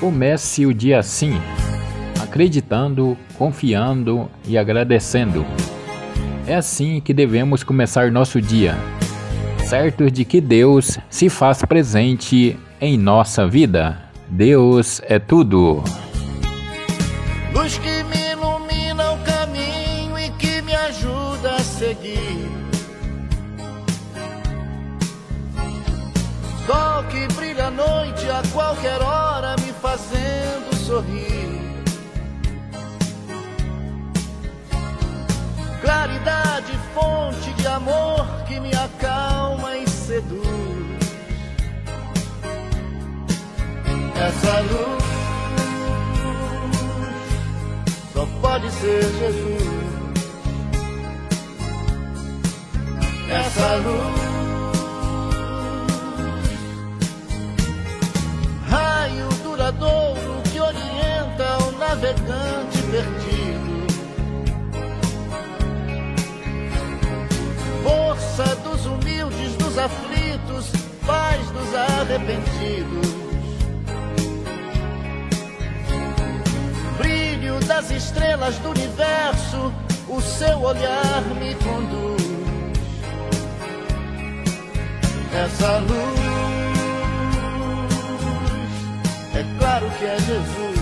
Comece o dia assim, acreditando, confiando e agradecendo. É assim que devemos começar nosso dia, certos de que Deus se faz presente em nossa vida. Deus é tudo. Luz que me ilumina o caminho e que me ajuda a seguir. Sol que brilha à noite a qualquer hora sorrir. Claridade, fonte de amor que me acalma e seduz. Essa luz só pode ser Jesus. Essa luz, navegante perdido. Força dos humildes, dos aflitos, paz dos arrependidos. Brilho das estrelas do universo, o seu olhar me conduz. Essa luz, é claro que é Jesus.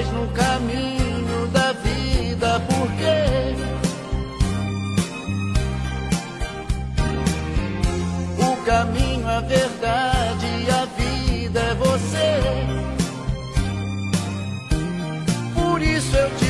paz no caminho da vida, porque o caminho, a verdade e a vida é você. Por isso eu te